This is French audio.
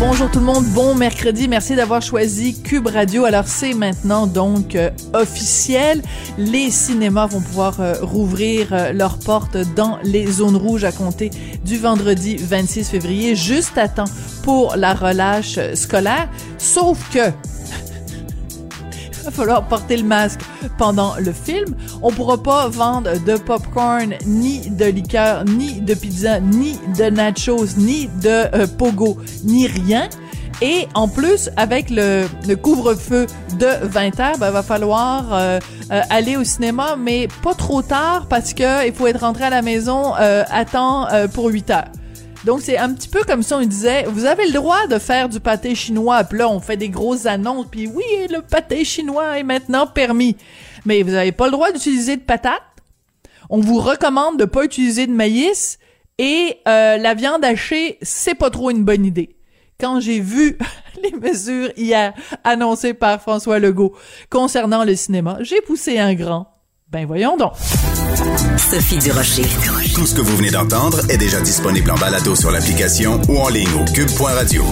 Bonjour tout le monde, bon mercredi, merci d'avoir choisi Cube Radio. Alors c'est maintenant donc euh, officiel, les cinémas vont pouvoir euh, rouvrir euh, leurs portes dans les zones rouges à compter du vendredi 26 février, juste à temps pour la relâche scolaire, sauf que va falloir porter le masque pendant le film. On pourra pas vendre de popcorn, ni de liqueur, ni de pizza, ni de nachos, ni de euh, pogo, ni rien. Et en plus, avec le, couvre-feu de 20 heures, ben, va falloir euh, euh, aller au cinéma, mais pas trop tard parce que il faut être rentré à la maison à temps pour 8 heures. Donc, c'est un petit peu comme si on disait, vous avez le droit de faire du pâté chinois. Puis là, on fait des grosses annonces. Puis oui, le pâté chinois est maintenant permis. Mais vous n'avez pas le droit d'utiliser de patates. On vous recommande de pas utiliser de maïs. Et euh, la viande hachée, c'est pas trop une bonne idée. Quand j'ai vu les mesures hier annoncées par François Legault concernant le cinéma, j'ai poussé un grand. Ben voyons donc. Sophie Durocher. Tout ce que vous venez d'entendre est déjà disponible en balado sur l'application ou en ligne au cube.radio.